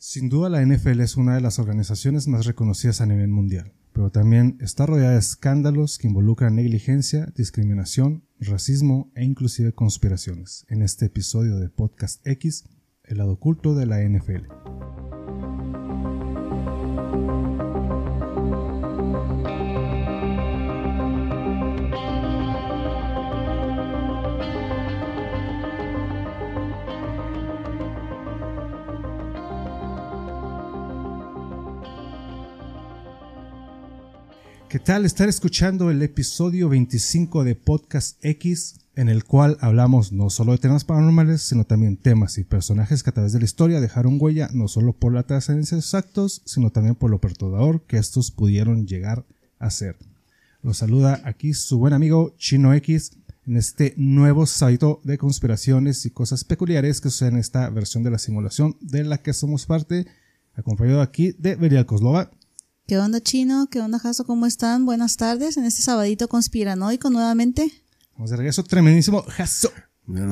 Sin duda la NFL es una de las organizaciones más reconocidas a nivel mundial, pero también está rodeada de escándalos que involucran negligencia, discriminación, racismo e inclusive conspiraciones. En este episodio de Podcast X, el lado oculto de la NFL. ¿Qué tal estar escuchando el episodio 25 de Podcast X, en el cual hablamos no solo de temas paranormales, sino también temas y personajes que a través de la historia dejaron huella no solo por la trascendencia de sus actos, sino también por lo perturbador que estos pudieron llegar a ser? Los saluda aquí su buen amigo Chino X en este nuevo sitio de conspiraciones y cosas peculiares que suceden en esta versión de la simulación de la que somos parte, acompañado aquí de Berial Koslova. ¿Qué onda, Chino? ¿Qué onda, Jaso? ¿Cómo están? Buenas tardes en este sabadito conspiranoico nuevamente. Vamos de regreso, tremendísimo Jaso.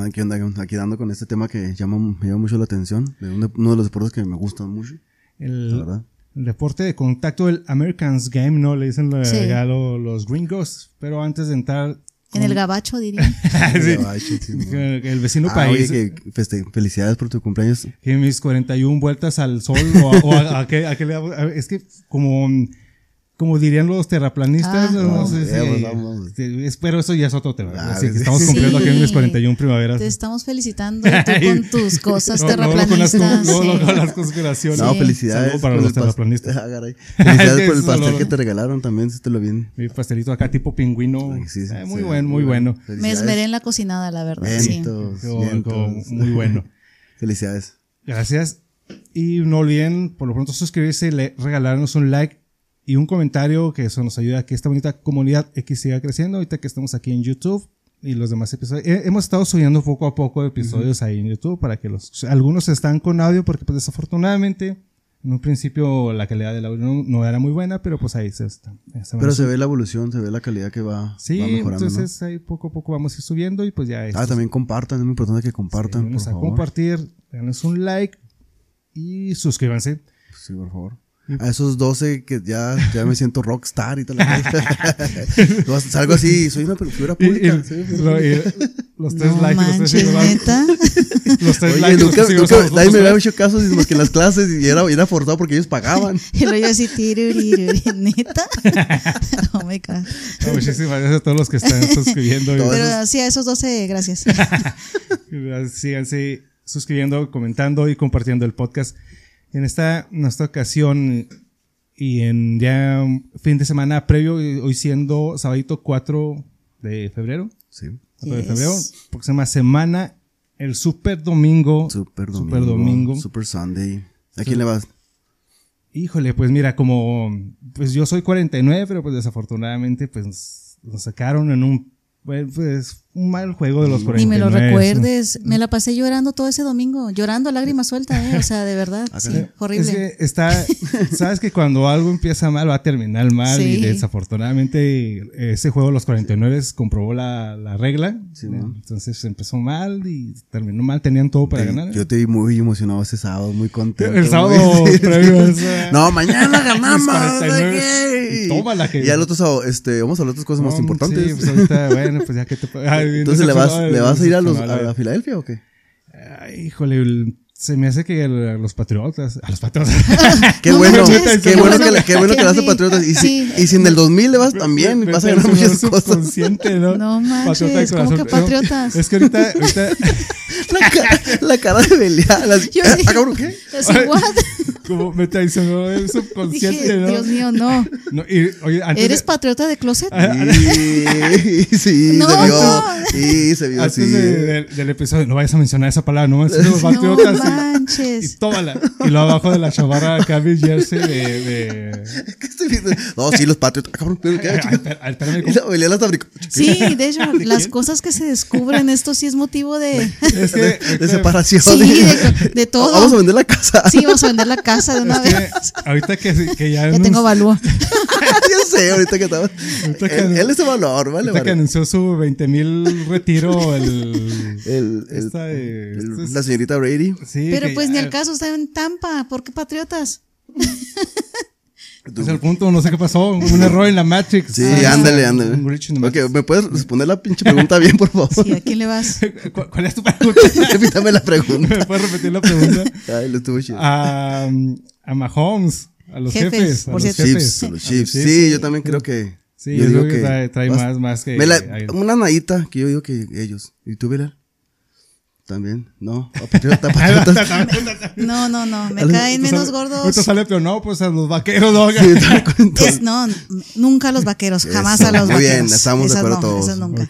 Aquí, anda, aquí dando con este tema que llama, me llama mucho la atención, de uno de los deportes que me gustan mucho. El, el deporte de contacto del Americans Game, ¿no? Le dicen Sí. ya lo- los gringos. Pero antes de entrar. En el gabacho, diría. Sí. Gabacho, sí, el vecino Ah, país. oye, que feste- felicidades por tu cumpleaños. que mis 41 vueltas al sol o a, o a- a qué- a qué le es que como como dirían los terraplanistas Ah. no, No, sé si- vamos. este, es- pero eso ya es otro tema Ah, Así que sí. estamos Sí. cumpliendo aquí mis 41 primaveras Te estamos felicitando tú con tus cosas No, no, no, con las, terraplanistas. sí. con las conspiraciones No, Sí. felicidades. Saludo para los terraplanistas. Ah, caray. Felicidades por el pastel que te regalaron también, si te lo bien. mi pastelito acá tipo pingüino Ay, sí, sí, Eh, muy sí, bueno muy bueno Me esmeré en la cocinada, la verdad. Sí. Vientos, Como- vientos. como muy bueno Felicidades. Gracias. Y no olviden, por lo pronto, suscribirse, le- regalarnos un like y un comentario, que eso nos ayuda a que esta bonita comunidad X siga creciendo. Ahorita que estamos aquí en YouTube y los demás episodios. Hemos estado subiendo poco a poco episodios ahí en YouTube para que los. Algunos están con audio, porque pues desafortunadamente. En un principio la calidad del audio no, no era muy buena, pero pues ahí se está. se Pero se ve la evolución, se ve la calidad que va, Sí, va mejorando. ¿no? entonces ahí poco a poco vamos a ir subiendo y pues ya. Ah, también compartan, es muy importante que compartan, por Ayúdenos a favor. compartir, denos un like y suscríbanse. Sí, por favor. A esos 12 que ya, ya me siento rockstar y tal. No, Salgo así, soy una figura Y- y- pública. una figura lo- y los tres No likes, los tres manches, neta. los tres Oye, likes, los nunca, tres seguidores nunca- a nadie me había hecho caso sino que en las clases y era, y era forzado porque ellos pagaban. Y luego yo así, neta. Oh my God. ¿no? Muchísimas gracias a todos los que están suscribiendo. y- Pero sí, a esos 12, gracias. Síganse suscribiendo, comentando y compartiendo el podcast. En esta, en esta ocasión y en ya fin de semana previo, hoy siendo sabadito 4 de febrero, Sí. 4 de Yes. febrero, próxima semana, el super domingo. Super domingo. Super domingo. Super Sunday. ¿A quién le vas? Híjole, pues mira, como pues yo soy 49, pero pues desafortunadamente pues nos sacaron en un pues, pues, mal juego de los 49. Ni me lo recuerdes. Me la pasé llorando todo ese domingo. Llorando, lágrimas suelta, ¿eh? O sea, de verdad. Ah, Sí, horrible. Es que está, sabes que cuando algo empieza mal va a terminar mal y desafortunadamente ese juego de los 49 comprobó la, la regla. Sí, ¿no? Entonces empezó mal y terminó mal, tenían todo para ganar. Yo te vi muy emocionado ese sábado, muy contento. El sábado previo No, mañana ganamos. 49. ¿de qué? Y tómala que- Y al otro sábado, este, vamos a hablar de otras cosas más importantes. Sí, pues ahorita, bueno, pues ya que te... Entonces, ¿le vas, ¿le vas a ir a, los, decepcionado. a Filadelfia o qué? Ay, híjole, el- se me hace que el- a los patriotas, a los patriotas. Qué No bueno, qué bueno que le, qué bueno que le vas a Patriotas. Y si, y si en el 2000 le vas también, Me- vas a ganar muchas cosas. ¿no? No manches, ¿cómo que patriotas? No, es que ahorita, ahorita La cara, la cara de Belial. ah, cabrón, ¿qué? Así, what? Como me traicionó el subconsciente, Dije, ¿no? Dios mío, no. No, y, oye, antes ¿Eres de- patriota de closet? Sí, sí, No, se vio. no. Sí, se vio antes así. de- del- del episodio, no vayas a mencionar esa palabra, no menciones los No patriotas. y- y, manches. tómala. Y luego abajo de la chavarra acá mi jersey de... de... ¿Qué estoy viendo? No, sí, los Patriotas. Ah, cabrón, ¿pero qué? Espérame, Y la brincó. Sí, de hecho, las cosas que se descubren, esto sí es motivo de. Es que, De, de separación. Sí, de, de todo. Vamos a vender la casa. Sí, vamos a vender la casa de una es vez. que ahorita que, que ya, Ya nos- tengo valúa. Yo sé, ahorita que estaba. Ahorita que- Él, él es de valor, ¿vale? Ahorita que vale. anunció su 20 mil retiro, el. El- el- esta el- este es- la señorita Brady. sí, Pero que pues ni al caso está en Tampa. ¿Por qué Patriotas? Es el punto, no sé qué pasó. Un error en la Matrix. Sí, Ah, ándale, un ándale. Ok. ¿me puedes responder la pinche pregunta bien, por favor? Sí, ¿a quién le vas? ¿Cuál, cuál es tu pregunta? Repítame la pregunta. ¿Me puedes repetir la pregunta? Ay, lo estuvo chido. A, a Mahomes, a los Jefes, jefes. a los cierto. jefes. Chiefs, A los Chiefs. Sí, yo también creo que. Sí, yo yo digo creo que trae, más, más que. me la- hay- una nadita que yo digo que ellos. ¿Y tú, Bilal? También, ¿no? Patriota, Patriotas. No, no, no. Me Ahorita caen menos Ahorita gordos. sale, pero no, pues a los vaqueros, no. Es, no, nunca a los vaqueros. Jamás Eso, a los muy vaqueros. bien, estamos de Esas acuerdo no, todos. esas nunca.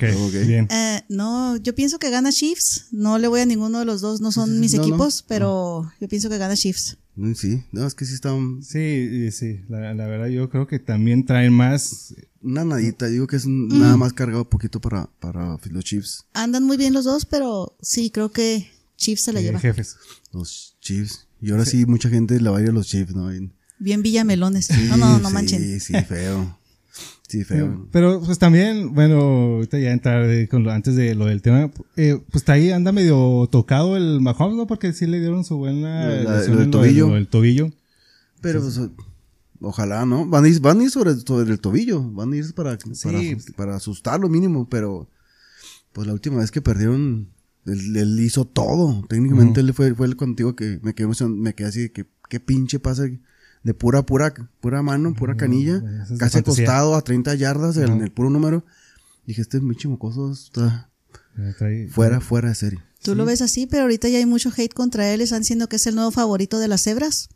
Bien. Eh, no, yo pienso que gana Chiefs. No le voy a ninguno de los dos. No son mis No, no. equipos, pero yo pienso que gana Chiefs. Mm, Sí, no, es que sí está un- Sí, sí, la, la verdad yo creo que también traen más. una nadita. Digo que es un- Mm. nada más cargado poquito para, para los Chiefs. Andan muy bien los dos, pero sí, creo que Chiefs se la eh, lleva. jefes. Los Chiefs. Y ahora sí, mucha gente le va a ir a los Chiefs, ¿no? Bien Villamelones. no, no, no sí, manchen. Sí, sí, feo. Sí, feo. Pero pues también, bueno, ahorita ya entrar eh, con lo, antes de lo del tema, eh, pues está ahí anda medio tocado el Mahomes, ¿no? Porque sí le dieron su buena la- lo del tobillo. lo del tobillo. Pero pues, ojalá, ¿no? Van a ir, van a ir sobre, sobre el tobillo. Van a ir para, para, Sí. para asustarlo mínimo. Pero, pues la última vez que perdieron, él, él hizo todo. Técnicamente él fue, fue el contigo que me quedé, me quedé así de que, qué pinche pasa de pura, pura, pura mano, pura canilla. es casi acostado a 30 yardas en Ajá. el puro número. Dije, este pinche mocoso está Eh, trae- fuera, fuera de serie. Tú lo ves así, pero ahorita ya hay mucho hate contra él. Están diciendo que es el nuevo favorito de las cebras.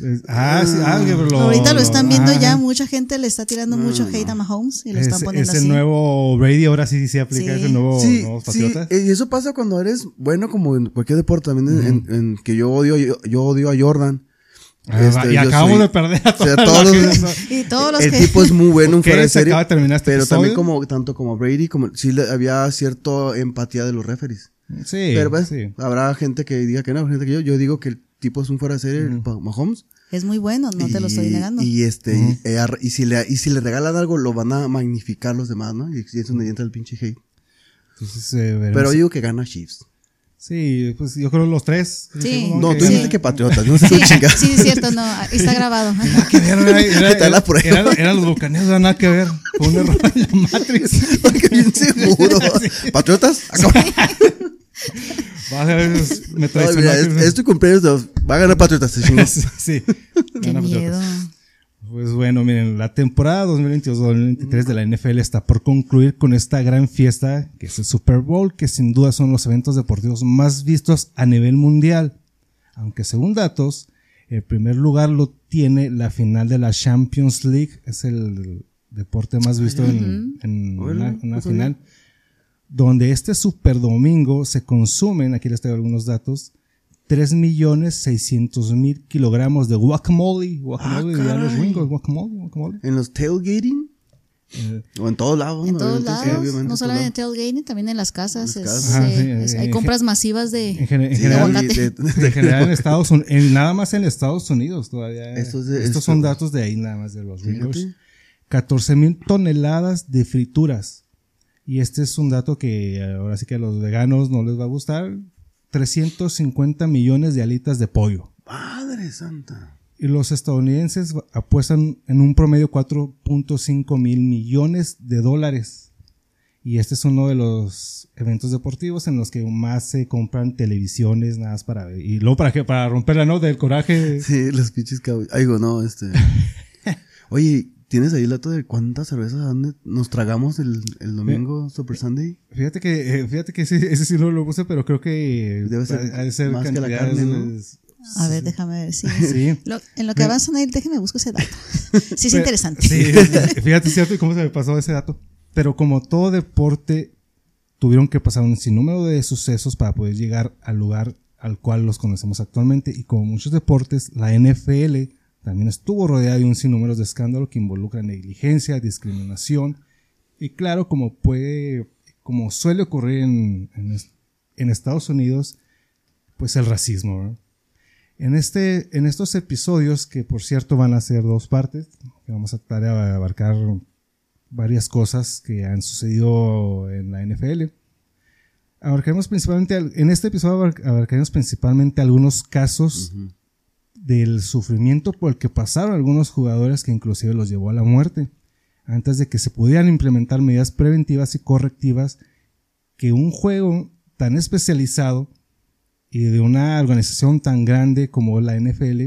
Es- ah, sí, ah, que lo- ahorita lo están viendo ah, ya. Mucha gente le está tirando mucho hate a Mahomes y lo están Es, poniendo es el así. nuevo Brady, ahora sí se aplica, Sí. es el nuevo, Sí, nuevos sí, patriotas. eh, y eso pasa cuando eres bueno como en cualquier deporte también en, en que yo odio yo, yo odio a Jordan. Ah, Este, y acabamos soy- de perder a o sea, toda todos los-. Y todos los el que. tipo es muy bueno en fuera de se serie, acaba de terminar este pero también como tanto como Brady como sí le, había cierta empatía de los referees. Sí, pero pues, sí. habrá gente que diga que no, gente que yo yo digo que el tipo es un fuera de serie, el Mahomes. Es muy bueno, no te lo estoy y- negando. Y este y, eh, y si le y si le regalan algo lo van a magnificar los demás, ¿no? Y, y es donde entra el pinche hate. Entonces, eh. Pero digo que gana Chiefs. Sí, pues yo creo los tres. Sí. No, tú Sí. dijiste que patriotas, no sé Sí, tu chingada. sí, es cierto, no, está grabado. que ver, era- era- prueba. era- eran los bucaneros, nada que ver. Fue un error en la Matrix. Porque bien seguro. ¿Patriotas? Va a ser, me traicionó. mira, es, es tu cumpleaños. de- Va a ganar Patriotas, te chingas. Sí, sí. Qué Gana miedo. Patriotas. Pues bueno, miren, la temporada 2022-2023 de la NFL está por concluir con esta gran fiesta que es el Super Bowl, que sin duda son los eventos deportivos más vistos a nivel mundial. Aunque según datos, el primer lugar lo tiene la final de la Champions League, es el deporte más visto en, en una, sabía. final, donde este Super Domingo se consumen, aquí les traigo algunos datos, 3.600.000 kilogramos de guacamole. Guacamole, Ah, los caray. gringos, guacamole, guacamole. En los tailgating. Eh, O en todos lados. En ¿no? todos sí, lados, no solo en el tailgating, también en las casas. En es, las casas. Ajá, eh, sí, es- en hay compras masivas de, en, gen- en de general, de- de- en general en Estados Unidos, en, nada más en Estados Unidos todavía. Esto es de- Estos esto- son datos de ahí nada más de los gringos. 14 mil toneladas de frituras. Y este es un dato que ahora sí que a los veganos no les va a gustar. 350 millones de alitas de pollo. Madre santa. Y los estadounidenses apuestan en un promedio 4.5 mil millones de dólares. Y este es uno de los eventos deportivos en los que más se compran televisiones, nada más para ver. Y luego para que para romperla, ¿no? Del coraje. Sí, los pinches digo, no, este. Oye, ¿tienes ahí el dato de cuántas cervezas nos tragamos el, el domingo Super Sunday? Fíjate que, eh, fíjate que ese, ese sí no lo puse, pero creo que Debe ser ha- ha de ser más que la carne, ¿no? A ver, déjame ver. Sí. Sí. Lo- en lo que avanzan ahí, déjeme busco ese dato. Sí, es Pero- interesante. Sí, fíjate, cierto, y cómo se me pasó ese dato. Pero como todo deporte, tuvieron que pasar un sinnúmero de sucesos para poder llegar al lugar al cual los conocemos actualmente. Y como muchos deportes, la NFL también estuvo rodeada de un sinnúmero de escándalos que involucran negligencia, discriminación. Y claro, como puede, como suele ocurrir en, en, es- en Estados Unidos, pues el racismo. En, este, en estos episodios, que por cierto van a ser dos partes, vamos a tratar de abarcar varias cosas que han sucedido en la NFL. Abarcaremos principalmente, en este episodio abarcaremos principalmente algunos casos del sufrimiento por el que pasaron algunos jugadores que inclusive los llevó a la muerte, antes de que se pudieran implementar medidas preventivas y correctivas que un juego tan especializado y de una organización tan grande como la NFL,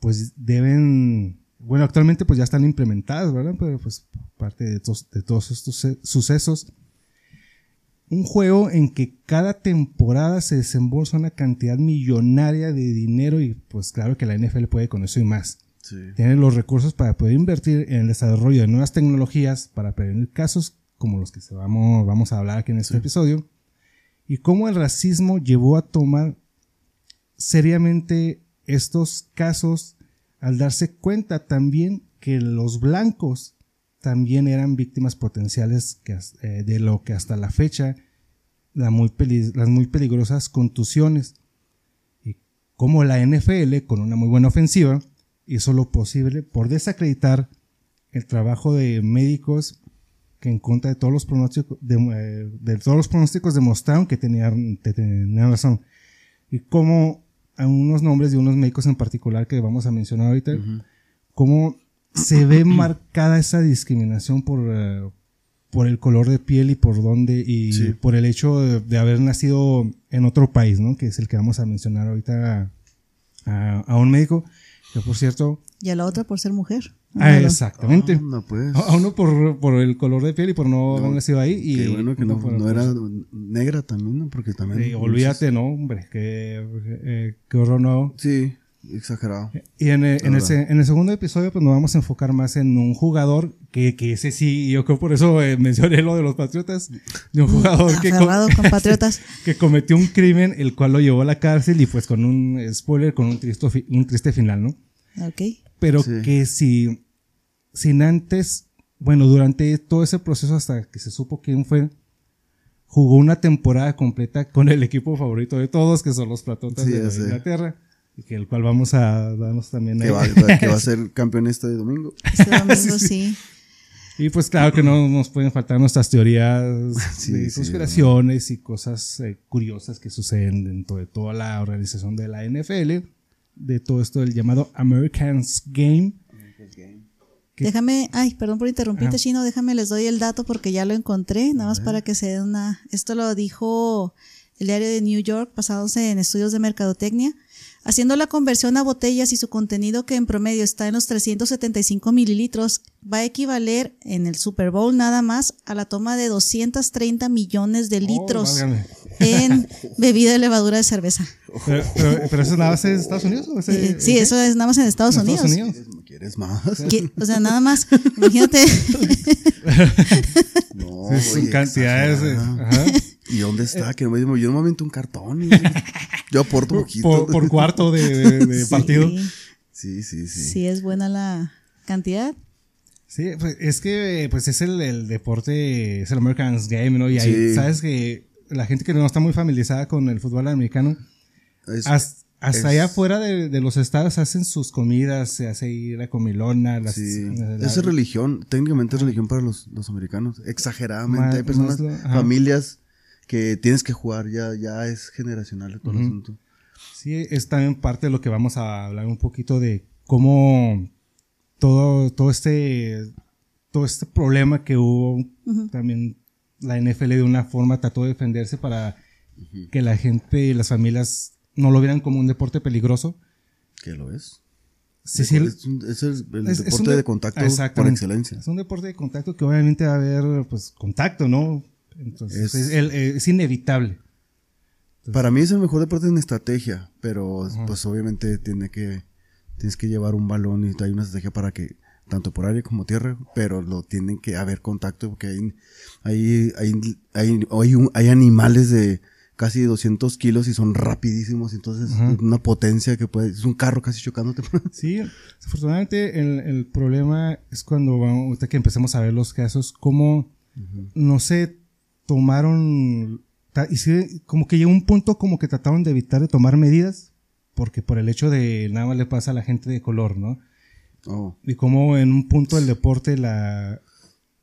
pues deben, bueno, actualmente pues ya están implementadas, ¿verdad? Pero pues parte de, de todos estos sucesos. Un juego en que cada temporada se desembolsa una cantidad millonaria de dinero y pues claro que la NFL puede con eso y más. Tiene los recursos para poder invertir en el desarrollo de nuevas tecnologías para prevenir casos como los que se vamos, vamos a hablar aquí en este episodio y cómo el racismo llevó a tomar seriamente estos casos al darse cuenta también que los blancos también eran víctimas potenciales eh, de lo que hasta la fecha las muy peligrosas contusiones y cómo la NFL con una muy buena ofensiva hizo lo posible por desacreditar el trabajo de médicos que en contra de todos los pronósticos, de, eh, todos los pronósticos demostraron que tenían, tenían razón. Y como a unos nombres de unos médicos en particular que vamos a mencionar ahorita, cómo se ve marcada esa discriminación por, eh, por el color de piel y por dónde, y por el hecho de, haber nacido en otro país, ¿no? Que es el que vamos a mencionar ahorita a, a un médico, que por cierto... Y a la otra por ser mujer. Ah, exactamente. Ah, pues. A uno por, por, el color de piel y por no haber nacido ahí. Y qué bueno que no, no, era negra también, ¿no? Porque también. Sí, olvídate, no, hombre, que, eh, qué horror no. Sí, exagerado. Y en el, en, el, en el, segundo episodio, pues nos vamos a enfocar más en un jugador que, que ese sí, yo creo por eso eh, mencioné lo de los patriotas, de un jugador que, con patriotas. que cometió un crimen, el cual lo llevó a la cárcel y pues con un spoiler, con un, triste, un triste final, ¿no? Ok pero que si, sin antes, bueno, durante todo ese proceso hasta que se supo quién fue, jugó una temporada completa con el equipo favorito de todos, que son los Platotas de Inglaterra, que el cual vamos a darnos también que, va, que va a ser campeón este domingo. Este domingo, sí. Y pues claro que no nos pueden faltar nuestras teorías de conspiraciones y cosas eh, curiosas que suceden dentro de toda la organización de la NFL de todo esto del llamado Americans Game. Déjame, ay, perdón por interrumpirte, Chino, déjame les doy el dato porque ya lo encontré, nada más para que se den una. Esto lo dijo el diario de New York, basándose en estudios de mercadotecnia. Haciendo la conversión a botellas y su contenido que en promedio está en los 375 mililitros, va a equivaler en el Super Bowl nada más a la toma de 230 millones de oh, litros en bebida de levadura de cerveza. Pero, pero, eso nada más en Estados Unidos. ¿o eh, sí, eso es nada más en Estados Unidos. ¿Quieres más? O sea, nada más. Imagínate. no, son cantidades. Ajá. ¿Y dónde está? Que yo no me momento un cartón. yo aporto un poquito. Por, cuarto de, partido. Sí, sí, sí. Sí, es buena la cantidad. Sí, pues es que pues es el, deporte, es el American's Game, ¿no? Y ahí, sabes que la gente que no está muy familiarizada con el fútbol americano, hasta, allá afuera de, los estados hacen sus comidas, se hace ir a comilona. Las, sí. es religión, técnicamente es religión para los, americanos, exageradamente. Hay personas, familias que tienes que jugar, ya, ya es generacional todo el asunto. Sí, es también parte de lo que vamos a hablar un poquito de cómo todo, todo este, todo este problema que hubo, también la NFL de una forma trató de defenderse para que la gente y las familias no lo vieran como un deporte peligroso. ¿Qué lo es? Sí, sí, es, el deporte de contacto por excelencia. Es un deporte de contacto que obviamente va a haber pues contacto, ¿no? Entonces es, inevitable. para mí es el mejor deporte en estrategia, pero pues obviamente tiene que tienes que llevar un balón y hay una estrategia para que tanto por aire como tierra, pero lo tienen que haber contacto porque hay hay hay hay, hay, animales de casi 200 kilos y son rapidísimos, entonces es una potencia que puede, es un carro casi chocándote. Sí, afortunadamente el, el problema es cuando, vamos, que empecemos a ver los casos, como no se tomaron, y como que llegó un punto como que trataron de evitar de tomar medidas, porque por el hecho de nada más le pasa a la gente de color, ¿no? Oh, y cómo en un punto del deporte la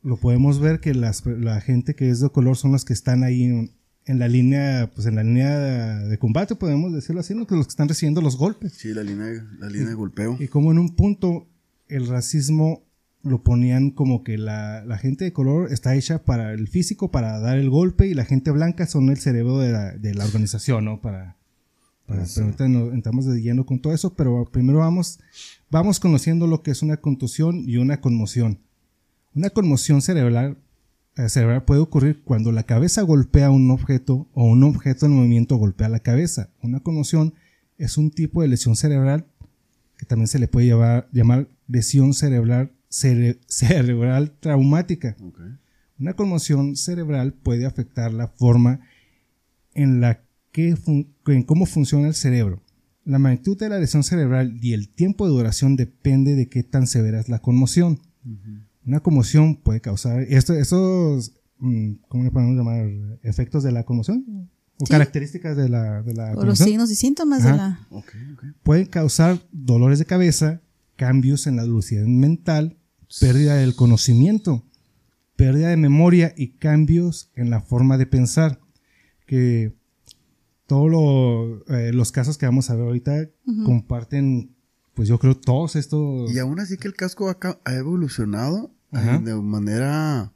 lo podemos ver que las, la gente que es de color son los que están ahí en, en la línea, pues en la línea de, de combate, podemos decirlo así, ¿no? que los que están recibiendo los golpes. sí, la línea, la línea de golpeo. Y como en un punto el racismo lo ponían como que la, la gente de color está hecha para el físico, para dar el golpe, y la gente blanca son el cerebro de la, de la organización, ¿no? Para, para pero ahorita nos entramos de lleno con todo eso, pero primero vamos, vamos conociendo lo que es una contusión y una conmoción. Una conmoción cerebral, eh, cerebral puede ocurrir cuando la cabeza golpea un objeto o un objeto en movimiento golpea la cabeza. Una conmoción es un tipo de lesión cerebral que también se le puede llevar- llamar lesión cerebral, cere- cerebral traumática. Una conmoción cerebral puede afectar la forma en la que fun- en cómo funciona el cerebro. La magnitud de la lesión cerebral y el tiempo de duración depende de qué tan severa es la conmoción. Una conmoción puede causar esto, estos, mm, ¿cómo le podemos llamar? Efectos de la conmoción o Sí. características de la, de la O los signos y síntomas de la. Ok, ok. pueden causar dolores de cabeza, cambios en la lucidez mental, pérdida del conocimiento, pérdida de memoria y cambios en la forma de pensar. Que todos lo- eh, los casos que vamos a ver ahorita comparten, pues yo creo, todos estos... Y aún así que el casco ha, evolucionado Ajá. eh, de manera...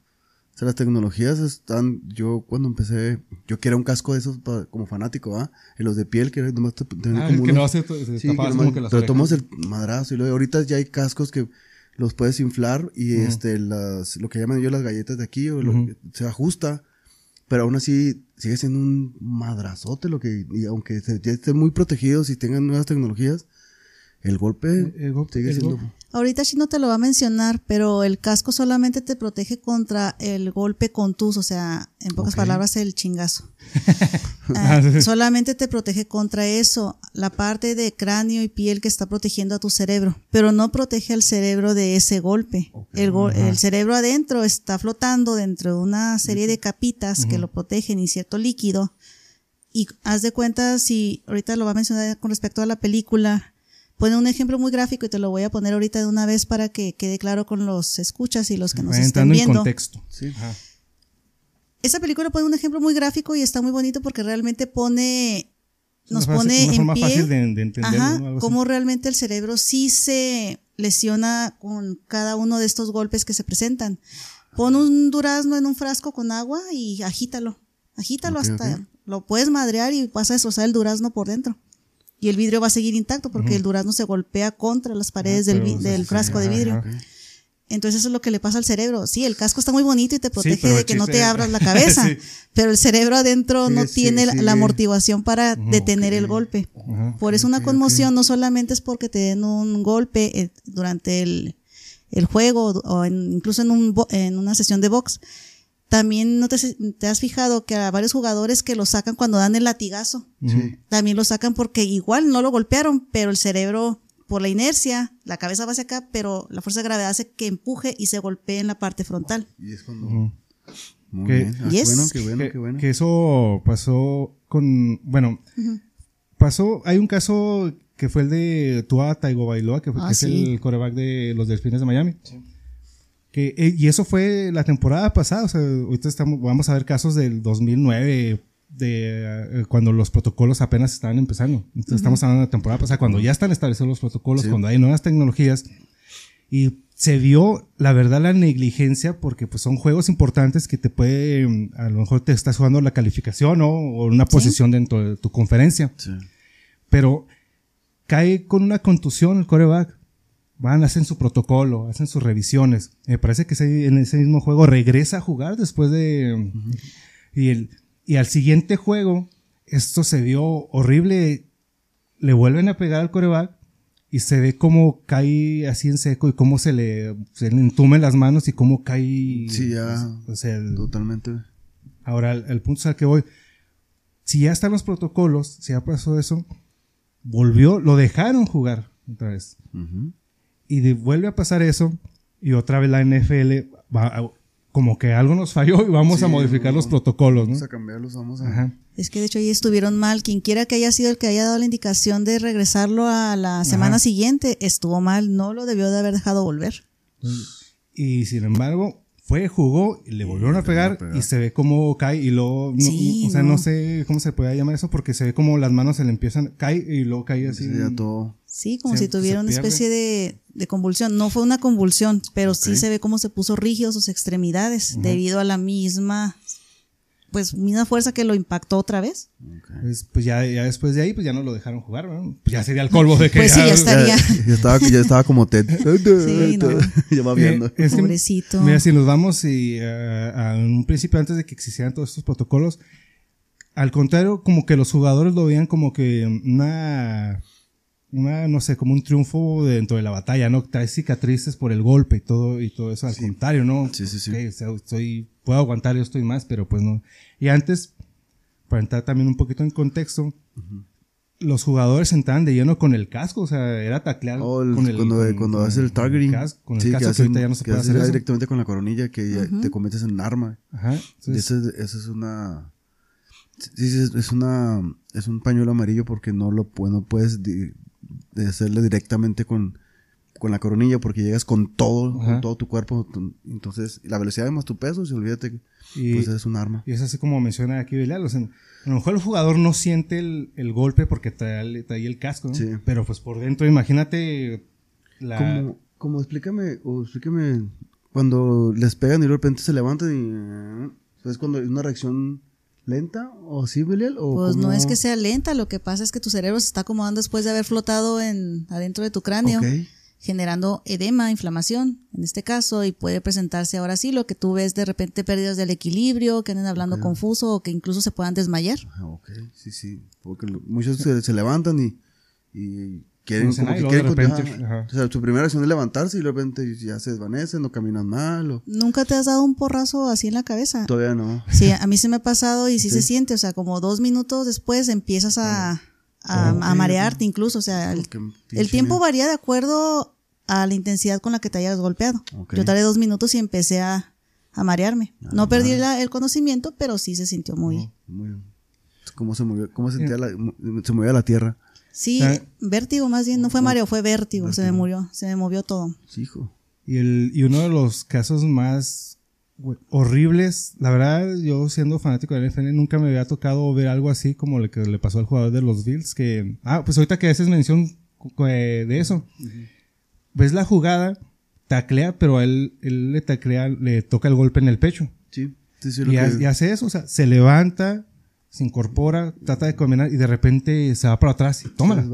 O sea, las tecnologías están... Yo cuando empecé... Yo quería un casco de esos pa- como fanático, ¿ah? Y los de piel que nomás te, Ah, como que unos- no hace- se Sí, tapaba que como nomás- que las pero tomamos el madrazo y luego ahorita ya hay cascos que los puedes inflar y Ujú. este las lo que llaman ellos las galletas de aquí o lo Ujú. que- se ajusta pero aún así sigue siendo un madrazote lo que y aunque se- ya estén muy protegidos y tengan nuevas tecnologías el golpe El- golpe- sigue el siendo golpe. Ahorita sí no te lo va a mencionar, pero el casco solamente te protege contra el golpe contuso, o sea, en pocas palabras, el chingazo. Ah, solamente te protege contra eso, la parte de cráneo y piel que está protegiendo a tu cerebro, pero no protege al cerebro de ese golpe. El, go- el cerebro adentro está flotando dentro de una serie de capitas que lo protegen y cierto líquido. Y haz de cuenta, si ahorita lo va a mencionar con respecto a la película, pone un ejemplo muy gráfico y te lo voy a poner ahorita de una vez para que quede claro con los escuchas y los que nos estén entrando en viendo. contexto. Sí. Ajá. Esa película pone un ejemplo muy gráfico y está muy bonito porque realmente pone, nos Una pone una en forma pie, fácil de, de entenderlo, ajá, cómo realmente el cerebro sí se lesiona con cada uno de estos golpes que se presentan. Pon un durazno en un frasco con agua y agítalo, agítalo hasta, lo puedes madrear y vas a destrozar el durazno por dentro. Y el vidrio va a seguir intacto porque el durazno se golpea contra las paredes Ah, del, del frasco de vidrio. ajá. Entonces eso es lo que le pasa al cerebro. Sí, el casco está muy bonito y te protege de que no te abras la cabeza, Sí. pero el cerebro adentro no tiene la- amortiguación para detener el golpe. Por eso una conmoción no solamente es porque te den un golpe eh, durante el, el juego o en- incluso en, un, en una sesión de box. También no te, te has fijado que a varios jugadores que lo sacan cuando dan el latigazo, Sí. también lo sacan porque igual no lo golpearon, pero el cerebro, por la inercia, la cabeza va hacia acá, pero la fuerza de gravedad hace que empuje y se golpee en la parte frontal. y es cuando muy Que- bien Ah, Yes. bueno qué bueno que, qué bueno que eso pasó con, bueno, pasó, hay un caso que fue el de Tua Tagovailoa, que, fue, Ah, que es sí. el coreback de los Delfines de Miami. Que, eh, y eso fue la temporada pasada, o sea, ahorita estamos, vamos a ver casos del 2009, de eh, cuando los protocolos apenas estaban empezando. Entonces estamos hablando de la temporada pasada, cuando ya están establecidos los protocolos, Sí. cuando hay nuevas tecnologías. Y se vio, la verdad, la negligencia, porque pues son juegos importantes que te puede, a lo mejor te estás jugando la calificación ¿no? o una posición dentro de tu conferencia. Sí. Pero cae con una contusión el coreback. Van, hacen su protocolo, hacen sus revisiones. Me parece que ese- en ese mismo juego regresa a jugar después de... y, el, y al siguiente juego, esto se vio horrible. Le vuelven a pegar al coreback y se ve cómo cae así en seco y cómo se le, se le entumen las manos y cómo cae... Sí, ya. O sea, el- totalmente Ahora, el, el punto es al que voy. Si ya están los protocolos, si ya pasó eso, volvió, lo dejaron jugar otra vez. Ujú. Y de- vuelve a pasar eso, y otra vez la NFL va a- como que algo nos falló y vamos Sí, a modificar no, los protocolos, ¿no? Vamos a cambiarlos, vamos a... Ajá. Es que de hecho ahí estuvieron mal. Quien quiera que haya sido el que haya dado la indicación de regresarlo a la semana Ajá. siguiente, estuvo mal. No lo debió de haber dejado volver. Y sin embargo, fue, jugó y le volvieron a pegar, y se ve como cae y luego, no- Sí, o sea, no. no. sé cómo se puede llamar eso porque se ve como las manos se le empiezan, cae y luego cae así. Sí, ya todo... Sí, como Se- si tuviera una especie de, de convulsión. No fue una convulsión, pero sí se ve cómo se puso rígido sus extremidades debido a la misma, pues, misma fuerza que lo impactó otra vez. Pues, pues ya, ya después de ahí, pues ya no lo dejaron jugar, ¿no? Pues ya sería el colmo de que Pues sí, ya está. Ya, Estaría. ya estaba, ya estaba como Ted. Sí, no. ya va viendo. Es que, Pobrecito. mira, si nos vamos y, eh, a en un principio, antes de que existieran todos estos protocolos, al contrario, como que los jugadores lo veían como que una, una, no sé, como un triunfo dentro de la batalla, ¿no? Trae cicatrices por el golpe y todo, y todo eso. Al contrario, ¿no? Sí, sí, sí. Ok, o sea, estoy, puedo aguantar, yo estoy más, pero pues no. Y antes, para entrar también un poquito en contexto, los jugadores entraban de lleno con el casco, o sea, era taclear Oh, el- con el cuando, con- cuando con hace el targeting. casco, con el sí, casco, que, hacen- ahorita ya no se que puede haces hacer eso. directamente con la coronilla que ya te conviertes en arma. Ajá. Entonces, Esa es, esa es una. Sí, es, es una. Es un pañuelo amarillo porque no lo no puedes de hacerle directamente con, con la coronilla porque llegas con todo, Ajá. con todo tu cuerpo. Entonces, la velocidad más tu peso, si olvídate que Y- pues es un arma. Y es así como menciona aquí Belial. O sea, a lo mejor el jugador no siente el, el golpe porque trae, trae el casco, ¿no? Sí. Pero pues por dentro, imagínate la... Como, como explícame, o explícame cuando les pegan y de repente se levantan y. ¿Es cuando es una reacción lenta? ¿O sí, Belial? ¿O Pues no es que sea lenta, lo que pasa es que tu cerebro se está acomodando después de haber flotado en adentro de tu cráneo, generando edema, inflamación, en este caso, y puede presentarse ahora sí lo que tú ves de repente pérdidas del equilibrio, que anden hablando confuso o que incluso se puedan desmayar. Ah, ok, sí, sí. Porque muchos se, se levantan y, y quieren como nada que y luego quieren de repente, ajá. ajá. O sea, su primera acción es levantarse y de repente ya se desvanecen o caminan mal o ¿Nunca te has dado un porrazo así en la cabeza? todavía no. Sí, a mí se me ha pasado y sí, se siente, o sea, como dos minutos después empiezas a, a, a marearte incluso, o sea, el, tiempo varía de acuerdo a la intensidad con la que te hayas golpeado. Yo tardé dos minutos y empecé a, a marearme. no perdí la- el conocimiento, pero sí se sintió muy... Muy- ¿Cómo se movió? ¿Cómo se sentía la, se movía la tierra? Sí, Ah. vértigo más bien, no fue mareo, fue vértigo, se me murió, se me movió todo. Sí, hijo. Y, el, y uno de los casos más horribles, la verdad, yo siendo fanático del NFL nunca me había tocado ver algo así como lo que le pasó al jugador de los Bills, que... Ah, pues ahorita que haces mención eh, de eso. Ves la jugada, taclea, pero a él, él le taclea, le toca el golpe en el pecho. Sí, sí, sí. lo Y, ha- que- y hace eso, o sea, se levanta, se incorpora, trata de combinar y de repente se va para atrás y tómala.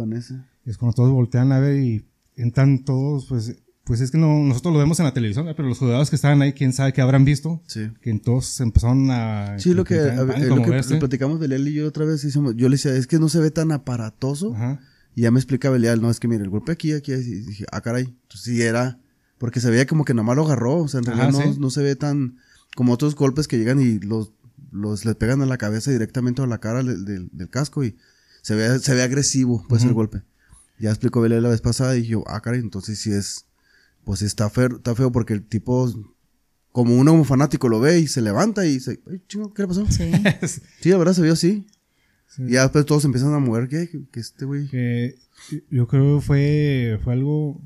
Es cuando todos voltean a ver y entran todos, pues, pues es que no, nosotros lo vemos en la televisión, pero los jugadores que estaban ahí, quién sabe qué habrán visto, Sí. que entonces empezaron a... Sí, lo que, a pánico, lo que lo platicamos Belial y yo otra vez, hicimos- yo le decía, es que no se ve tan aparatoso. Ajá. Y ya me explica Belial, no, es que mire, el golpe aquí, aquí, y dije, ah, caray. Entonces sí era, porque se veía como que nomás lo agarró, o sea, en Ajá, realidad no, sí. no se ve tan como otros golpes que llegan y los, los les pegan a la cabeza directamente a la cara del, del- del casco y se ve, se ve agresivo, pues, el golpe. Ya explicó Belial la vez pasada y yo, ah, caray, entonces sí es, pues está feo, está feo porque el tipo, como uno como fanático lo ve y se levanta y dice, ay, chingo, ¿qué le pasó? Sí. Sí, la verdad se vio así. Sí. Y ya después todos empiezan a mover, ¿qué? Que, que este güey. Yo creo que fue, fue algo,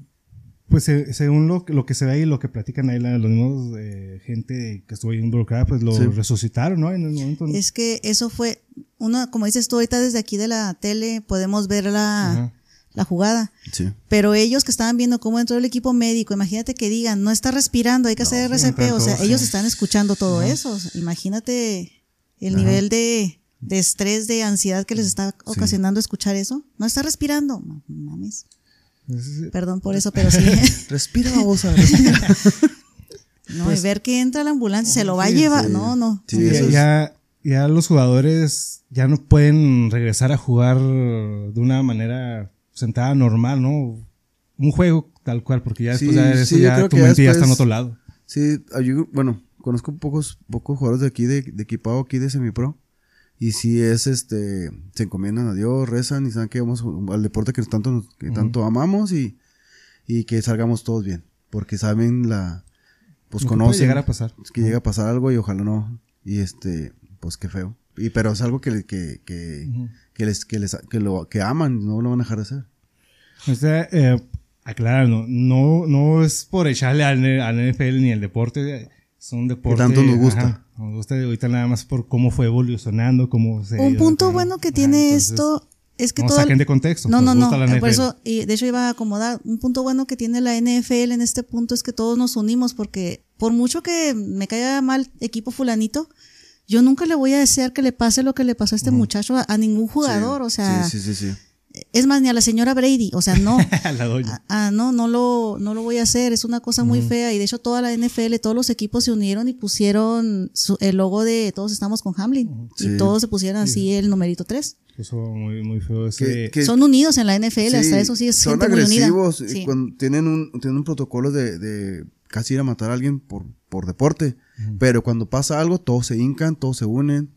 pues se- según lo, que- lo que se ve ahí, lo que platican ahí la- los mismos eh, gente que estuvo ahí involucrada, pues lo Sí. resucitaron, ¿no? En el momento. ¿no? Es que eso fue, uno, como dices tú ahorita desde aquí de la tele, podemos ver la, Ajá. la jugada. Sí. Pero ellos que estaban viendo cómo entró el equipo médico, imagínate que digan, no está respirando, hay que hacer RCP, o sea, ellos sí. están escuchando todo eso. o sea, imagínate el nivel de, de estrés, de ansiedad que les está ocasionando escuchar eso. No está respirando. No mames. Perdón por eso, pero sí. Respira, babosa. respira. no, y ver que entra la ambulancia, se lo va a llevar. sí. No, no. Sí, Sí, eso es- ya, ya los jugadores ya no pueden regresar a jugar de una manera sentada normal, ¿no? Un juego tal cual, porque ya después Sí, de eso ya tu mente ya está en otro lado. Sí, ah, yo, bueno, conozco pocos, pocos jugadores de aquí, de, de equipado aquí de semipro. Y sí es, este, se encomiendan a Dios, rezan y saben que vamos al deporte que tanto, nos- que tanto amamos y, y que salgamos todos bien. Porque saben la, pues Lo que puede conocen. llegar a pasar. Es que llega a pasar algo y ojalá no. Y este, pues qué feo. Y pero es algo que, que, que, que les, que les, que lo, que aman, no lo van a dejar de hacer. O sea, eh, aclarando, no, no es por echarle al, al NFL ni al deporte, es un deporte. tanto nos gusta. ajá, nos gusta ahorita nada más por cómo fue evolucionando, cómo se. Un punto bueno que tiene entonces, esto es que no todo. saquen de contexto. No, no, no. Por eso, y de hecho iba a acomodar. Un punto bueno que tiene la NFL en este punto es que todos nos unimos, porque por mucho que me caiga mal equipo fulanito, yo nunca le voy a desear que le pase lo que le pasó a este muchacho a, a ningún jugador. Sí, o sea, Sí, sí, sí. sí. Es más, ni a la señora Brady. O sea, no. la doña. Ah, no, no lo, no lo voy a hacer, es una cosa muy fea y de hecho toda la NFL, todos los equipos se unieron y pusieron su- el logo de todos estamos con Hamlin Sí. y todos se pusieron así el numerito 3. Eso muy, muy feo ese. Que- que- Son unidos en la NFL, Sí, hasta eso sí es son gente muy unida. agresivos eh, Sí. cuando tienen un tienen un protocolo de, de casi ir a matar a alguien por, por deporte pero cuando pasa algo todos se hincan todos se unen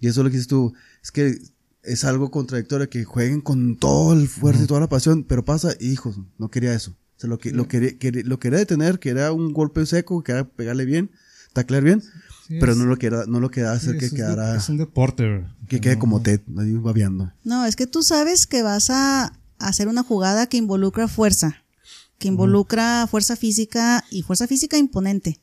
y eso es lo que dices tú es que es algo contradictorio que jueguen con todo el fuerza y toda la pasión pero pasa hijos no quería eso o sea, lo que lo quería, quería- lo quería detener quería un golpe seco quería pegarle bien taclear bien Sí, pero es- no lo quería no lo quería hacer Sí, que es quedara Es un deporte. que quede como Ted ahí babeando No, es que tú sabes que vas a hacer una jugada que involucra fuerza, que involucra fuerza física y fuerza física imponente.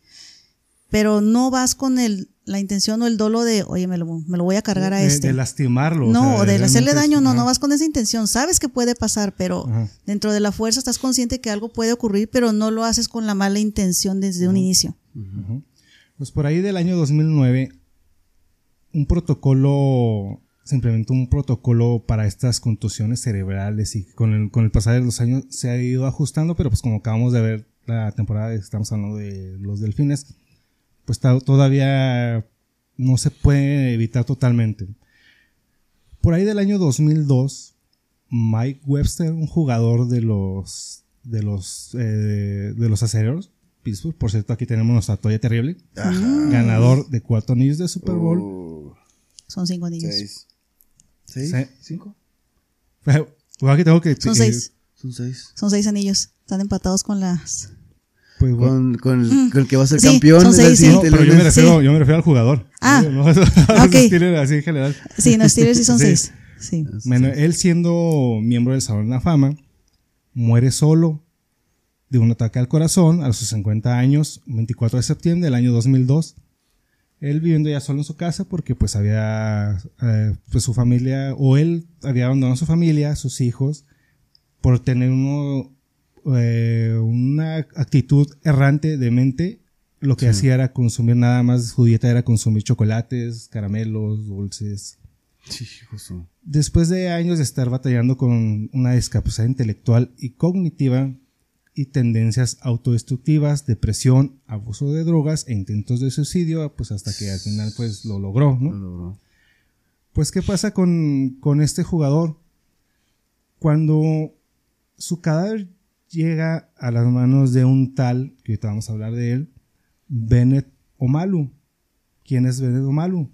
Pero no vas con el, la intención o el dolo de, oye, me lo, me lo voy a cargar a de, este. de lastimarlo. o No, sea, o de hacerle daño, no, no vas con esa intención. Sabes que puede pasar, pero Ajá. dentro de la fuerza estás consciente que algo puede ocurrir, pero no lo haces con la mala intención desde un inicio. Pues por ahí del año 2009, un protocolo, se implementó un protocolo para estas contusiones cerebrales y con el, con el pasar de los años se ha ido ajustando, pero pues como acabamos de ver la temporada, estamos hablando de los delfines, pues todavía no se puede evitar totalmente. Por ahí del año 2002, Mike Webster, un jugador de los de los eh, de los acereros, Pittsburgh, por cierto, aquí tenemos nuestra toalla terrible, ganador de cuatro anillos de Super Bowl. Uh, Son cinco anillos. seis seis cinco Bueno, aquí tengo que Son eh, seis. son seis Son seis anillos. Están empatados con las. Pues, bueno, con, con, el, con el que va a ser Sí, campeón. son seis, sí. no, pero yo me refiero, yo me refiero al jugador. Ah, No, no, los ok. Steelers así en general. Sí, no, Steelers sí son Sí. seis. Sí. Bueno, él siendo miembro del Salón de la Fama, muere solo de un ataque al corazón a sus 50 años, 24 de septiembre del año 2002. Él viviendo ya solo en su casa porque pues había, eh, pues su familia, o él había abandonado a su familia, sus hijos, por tener uno, eh, una actitud errante de mente. Lo que hacía era consumir nada más, su dieta era consumir chocolates, caramelos, dulces, Sí, Después de años de estar batallando con una discapacidad intelectual y cognitiva y tendencias autodestructivas, depresión, abuso de drogas e intentos de suicidio, pues hasta que al final pues lo logró, ¿no? lo logró. Pues ¿qué pasa con, con este jugador? Cuando su cadáver llega a las manos de un tal, que ahorita vamos a hablar de él, Bennett Omalu. ¿Quién es Bennett Omalu?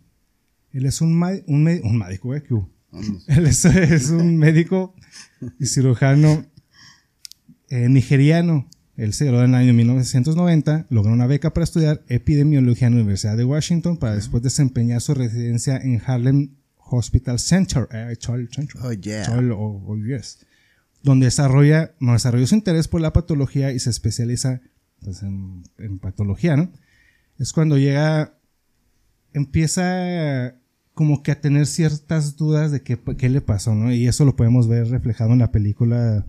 Él es un, un, un médico, ¿eh? Él es, es un médico y cirujano eh, nigeriano. Él se graduó en el año 1990, logró una beca para estudiar epidemiología en la Universidad de Washington para después desempeñar su residencia en Harlem Hospital Center, eh, Oh, yeah. Child o- o US, donde desarrolla, no, desarrolló su interés por la patología y se especializa pues, en, en patología, ¿no? Es cuando llega, empieza como que a tener ciertas dudas de qué, qué le pasó, ¿no? Y eso lo podemos ver reflejado en la película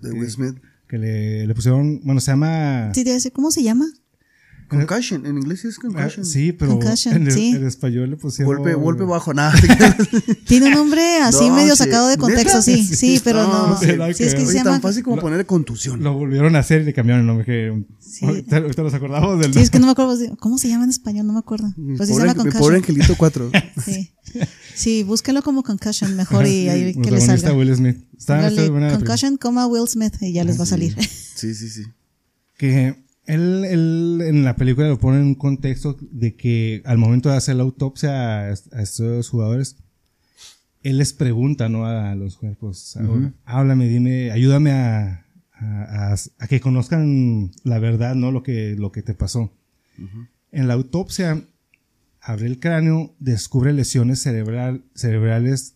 De Will Smith. que le, le pusieron, bueno, se llama... Sí, debe decir, ¿cómo se llama? Concussion. En inglés es ah, concussion. sí, pero Concussion, en, el, sí. en español le pusieron... Golpe, golpe bajo, nada. Tiene un nombre así No, medio sí. sacado de contexto, ¿Neta? sí, sí, pero No, no. Sí, es que se Oye, tan llama. fácil como ponerle contusión. Lo volvieron a hacer y le cambiaron el nombre. Que, Sí. ahorita, ahorita nos acordamos del Sí, es que no me acuerdo. ¿Cómo se llama en español? No me acuerdo. Pues sí se pobre, llama mi pobre Concussion. Angelito 4. Sí. Sí, búsquenlo como Concussion mejor y ahí que les salga. Will Smith. Está, buena. Concussion, coma Will Smith y ya les va a salir. Sí, sí, sí. que él, él en la película lo pone en un contexto de que al momento de hacer la autopsia a, a estos jugadores, él les pregunta, ¿no? A los cuerpos, háblame, dime, ayúdame a, a, que conozcan la verdad, ¿no? Lo que, lo que te pasó. En la autopsia, abre el cráneo, descubre lesiones cerebral, cerebrales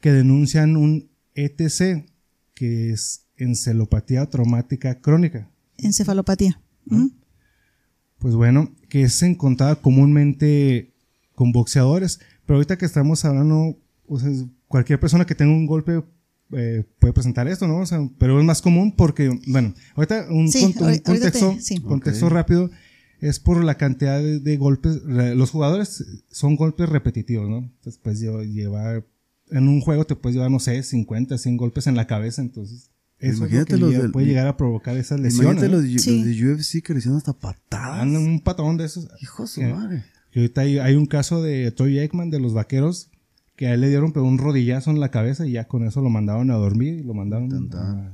que denuncian un ETC, que es encelopatía traumática crónica. Encefalopatía. Pues bueno, que es encontrada comúnmente con boxeadores, pero ahorita que estamos hablando, cualquier persona que tenga un golpe eh, puede presentar esto, ¿no? pero es más común porque, bueno, ahorita un, contexto, contexto rápido es por la cantidad de, golpes. Los jugadores son golpes repetitivos, ¿no? Entonces, pues llevar, en un juego te puedes llevar, no sé, 50, 100 golpes en la cabeza, entonces eso Imagínate es lo que puede llegar a provocar esas lesiones. Imagínate los, de, UFC que le hicieron hasta patadas. un patón de esos. Hijo de su madre. Y ahorita hay, un caso de Troy Aikman de los vaqueros que a él le dieron pero un rodillazo en la cabeza y ya con eso lo mandaron a dormir y lo mandaron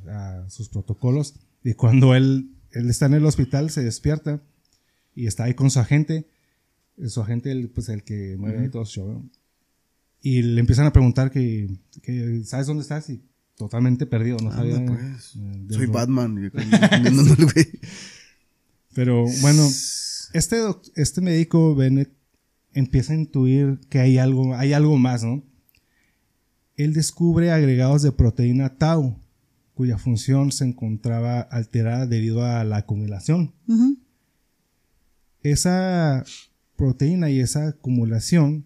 a, sus protocolos. Y cuando él, él está en el hospital, se despierta y está ahí con su agente. Su agente, el, pues el que mueve ahí todo show. Y le empiezan a preguntar que, que, ¿sabes dónde estás? Y totalmente perdido, no sabía. Pues. Eh, Soy Batman. Pero bueno, este, este médico Bennett empieza a intuir que hay algo, hay algo más, ¿no? Él descubre agregados de proteína tau, cuya función se encontraba alterada debido a la acumulación. Esa proteína y esa acumulación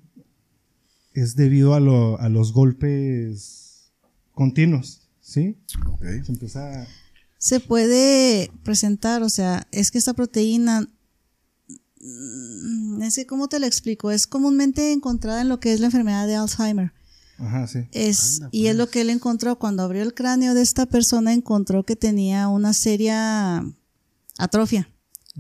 es debido a, a los golpes continuos, ¿sí? Se empieza Se puede presentar, o sea, es que esta proteína, mm, es que, ¿cómo te lo explico? Es comúnmente encontrada en lo que es la enfermedad de Alzheimer. Ajá, sí. Es, y es lo pues. que él encontró cuando abrió el cráneo de esta persona, encontró que tenía una seria atrofia,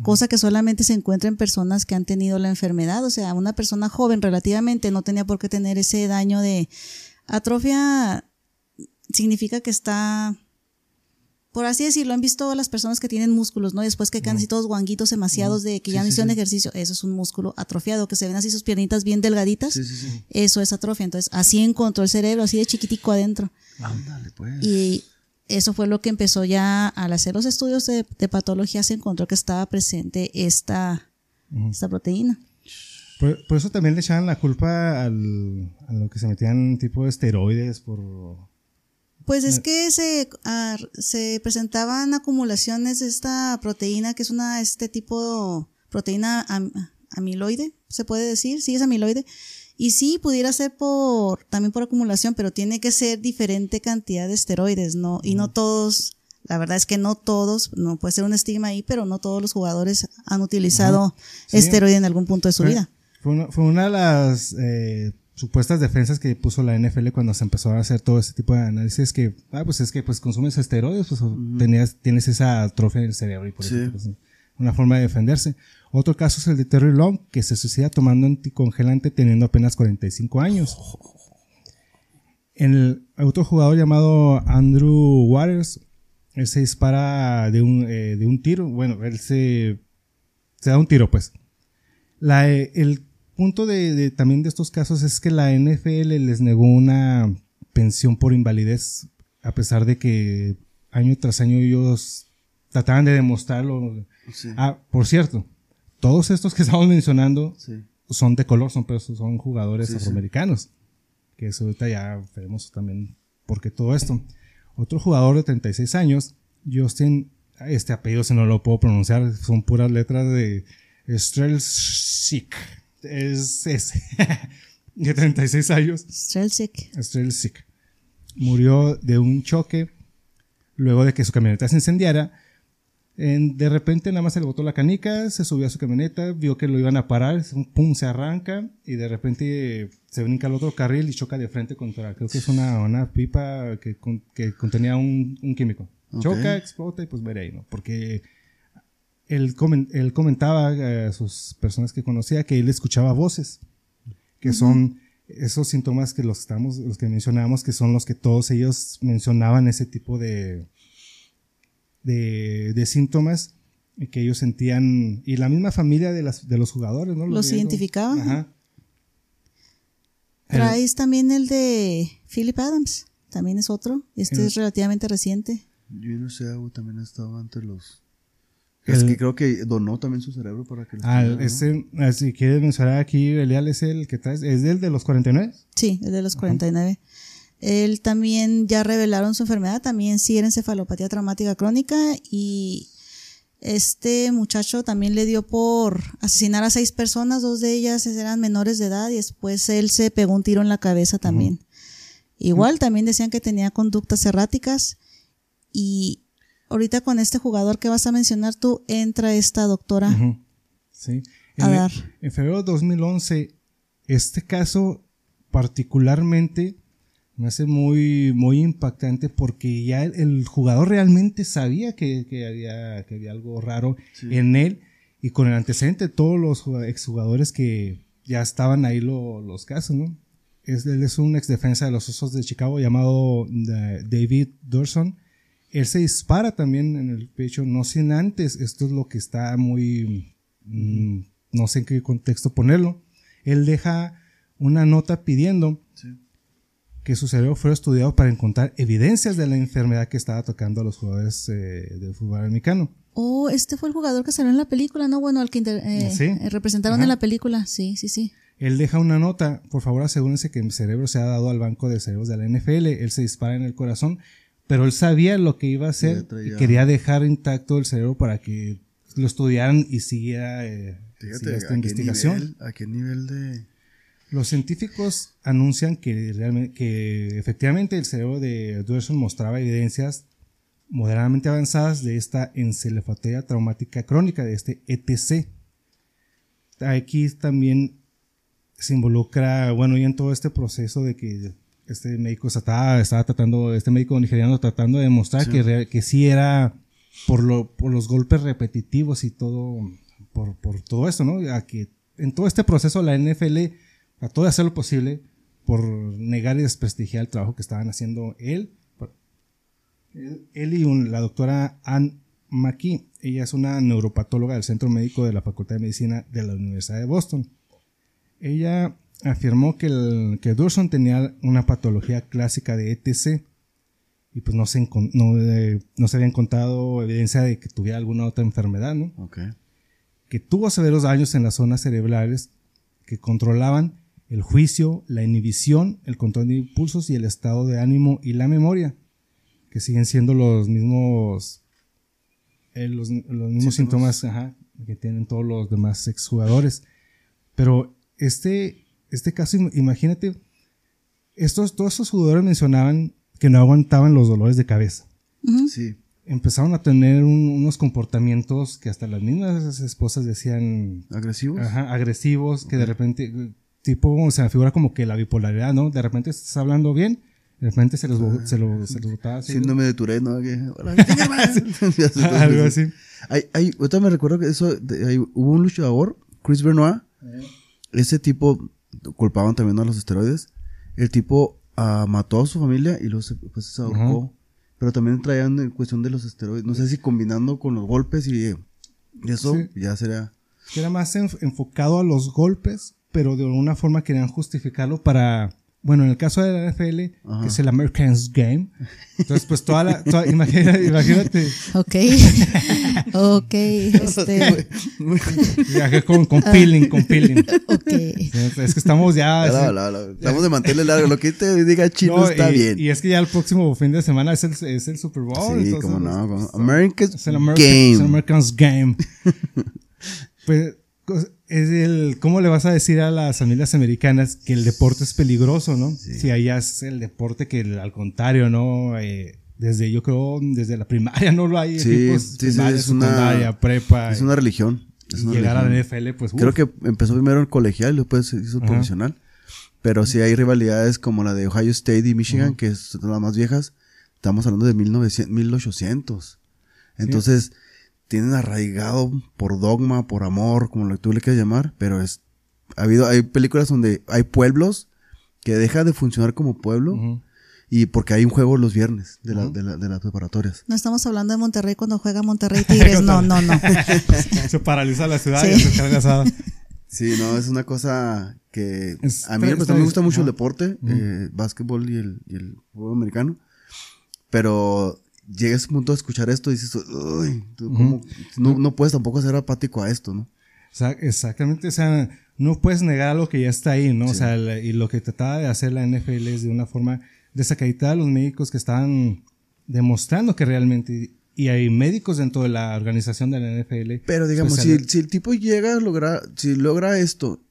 cosa que solamente se encuentra en personas que han tenido la enfermedad. O sea, una persona joven relativamente no tenía por qué tener ese daño de atrofia significa que está, por así decirlo, han visto las personas que tienen músculos, ¿no? Después que quedan así todos guanguitos demasiados de que ya no hicieron ejercicio, eso es un músculo atrofiado, que se ven así sus piernitas bien delgaditas, eso es atrofia. Entonces, así encontró el cerebro, así de chiquitico adentro. Ándale, pues. Y eso fue lo que empezó ya al hacer los estudios de, patología, se encontró que estaba presente esta, esta proteína. Por, eso también le echaban la culpa al, a lo que se metían tipo de esteroides por pues es que se, ah, se presentaban acumulaciones de esta proteína, que es una, este tipo, proteína amiloide, se puede decir, sí es amiloide. Y sí, pudiera ser por, también por acumulación, pero tiene que ser diferente cantidad de esteroides, ¿no? Y no todos, la verdad es que no todos, no puede ser un estigma ahí, pero no todos los jugadores han utilizado esteroide en algún punto de su vida. Fue una, fue una de las eh, supuestas defensas que puso la NFL cuando se empezó a hacer todo ese tipo de análisis que, ah, pues es que pues consumes esteroides, pues tenías, tienes esa atrofia en el cerebro y por eso pues, una forma de defenderse. Otro caso es el de Terry Long, que se suicida tomando anticongelante teniendo apenas 45 años. En el otro jugador llamado Andrew Waters, él se dispara de un, eh, de un tiro, bueno, él se, se da un tiro pues. La, el punto de, también de estos casos es que la NFL les negó una pensión por invalidez, a pesar de que año tras año ellos trataban de demostrarlo. Ah, por cierto, todos estos que estamos mencionando son de color, son, son jugadores afroamericanos. Que eso ahorita ya veremos también por qué todo esto. Otro jugador de 36 años, Justin, este apellido si no lo puedo pronunciar, son puras letras de Strelsic es ese, de 36 años. Strelsic. Strelsic. Murió de un choque luego de que su camioneta se incendiara. de repente nada más se le botó la canica, se subió a su camioneta, vio que lo iban a parar, pum, se arranca y de repente se brinca al otro carril y choca de frente contra, creo que es una, una pipa que, que contenía un, un químico. Choca, explota y pues muere ahí, ¿no? Porque él, comentaba a sus personas que conocía que él escuchaba voces, que son esos síntomas que los estamos, los que mencionamos, que son los que todos ellos mencionaban ese tipo de, de, síntomas que ellos sentían, y la misma familia de, las, de los jugadores, ¿no? Los, identificaban. Ajá. Traes también el de Philip Adams, también es otro, este es relativamente reciente. Junior Seau también estaba entre los. Es que creo que donó también su cerebro para que. Ah, ese, ah, si quieres mencionar aquí, Belial es el que trae. ¿Es del de los 49? Sí, es de los 49. Él también ya revelaron su enfermedad, también sí era encefalopatía traumática crónica y este muchacho también le dio por asesinar a seis personas, dos de ellas eran menores de edad y después él se pegó un tiro en la cabeza también. Igual también decían que tenía conductas erráticas y ahorita con este jugador que vas a mencionar tú entra esta doctora. Sí. En, en febrero de 2011 este caso particularmente me hace muy, muy impactante porque ya el, jugador realmente sabía que, había, que había algo raro en él y con el antecedente de todos los exjugadores que ya estaban ahí los casos, ¿no? Es, él es un ex defensa de los Osos de Chicago llamado eh, David Dorson. Él se dispara también en el pecho, no sin antes, esto es lo que está muy, mm, no sé en qué contexto ponerlo. Él deja una nota pidiendo que su cerebro fuera estudiado para encontrar evidencias de la enfermedad que estaba tocando a los jugadores eh, del fútbol americano. Oh, este fue el jugador que salió en la película, ¿no? Bueno, al que eh, eh, representaron en la película, sí, sí, sí. Él deja una nota, por favor asegúrense que mi cerebro se ha dado al banco de cerebros de la NFL, él se dispara en el corazón, pero él sabía lo que iba a hacer y quería dejar intacto el cerebro para que lo estudiaran y siguiera, esta investigación. ¿A qué nivel de los científicos anuncian que, realmente, que efectivamente el cerebro de Duerson mostraba evidencias moderadamente avanzadas de esta encefalopatía traumática crónica, de este ETC. Aquí también se involucra, bueno, y en todo este proceso de que este médico estaba, estaba tratando, este médico nigeriano tratando de demostrar Que, que sí era por, lo, por los golpes repetitivos y todo, por, por todo esto, ¿no? A que en todo este proceso la NFL trató de hacer lo posible por negar y desprestigiar el trabajo que estaban haciendo él, él y la doctora Ann McKee. Ella es una neuropatóloga del Centro Médico de la Facultad de Medicina de la Universidad de Boston. Ella afirmó que, el, que Durson tenía una patología clásica de ETC y pues no se, eh, no, se había encontrado evidencia de que tuviera alguna otra enfermedad, ¿no? Que tuvo severos daños en las zonas cerebrales que controlaban el juicio, la inhibición, el control de impulsos y el estado de ánimo y la memoria, que siguen siendo los mismos, eh, los, mismos síntomas que tienen todos los demás exjugadores. Pero este, este caso, imagínate, estos, todos estos jugadores mencionaban que no aguantaban los dolores de cabeza. Sí. Empezaron a tener unos comportamientos que hasta las mismas esposas decían... ¿Agresivos? Ajá, agresivos, que de repente tipo, se me figura como que la bipolaridad, ¿no? De repente estás hablando bien, de repente se los, ah, se los, se los botaba así. Síndrome de Tourette, ¿no? Algo así. Hay, hay, ahorita me recuerdo que eso, hubo un luchador, Chris Benoit, ese tipo, culpaban también a los esteroides, el tipo uh, mató a su familia y luego se, pues, se ahorcó. Pero también traían en cuestión de los esteroides, no sé si combinando con los golpes y, eso ya sería... Era más enfocado a los golpes pero de alguna forma querían justificarlo para, bueno, en el caso de la NFL, que es el Americans Game. Entonces, pues toda la, imagínate, imagínate. Ok. ok. Este. Viaje con, con peeling, con peeling. Ok. Es que estamos ya. Estamos de mantenerle largo. Lo que te diga chino está bien. Y es que ya el próximo fin de semana es el, es el Super Bowl. Sí, como no. Americans es el Game. Es el Americans Game. pues es el, ¿cómo le vas a decir a las familias americanas que el deporte es peligroso, no? Si allá es el deporte que al contrario, ¿no? Eh, desde, yo creo, desde la primaria no lo hay. Sí, sí, es una, prepa. Es una religión. llegar a la NFL, pues. Creo que empezó primero en colegial y después se hizo profesional. Pero sí hay rivalidades como la de Ohio State y Michigan, que son las más viejas. Estamos hablando de 1900, 1800. Entonces, tienen arraigado por dogma, por amor, como lo que tú le quieras llamar, pero es, ha habido, hay películas donde hay pueblos que dejan de funcionar como pueblo. Y porque hay un juego los viernes de, la, de, la, de, las preparatorias. No estamos hablando de Monterrey cuando juega Monterrey Tigres. no, no, no. se paraliza la ciudad y se carga Sí, no, es una cosa que a mí pues, me gusta mucho el deporte, eh, básquetbol y el, y el fútbol americano. Pero llegas a un punto de escuchar esto y dices, uy, tú cómo- no, no puedes tampoco ser apático a esto, ¿no? Exactamente, o sea, no puedes negar lo que ya está ahí, ¿no? O sea, la- y lo que trataba de hacer la NFL es de una forma desacreditar a los médicos que estaban demostrando que realmente, y hay médicos dentro de la organización de la NFL. Pero digamos, si, especial- el- si el tipo llega a lograr, si logra esto,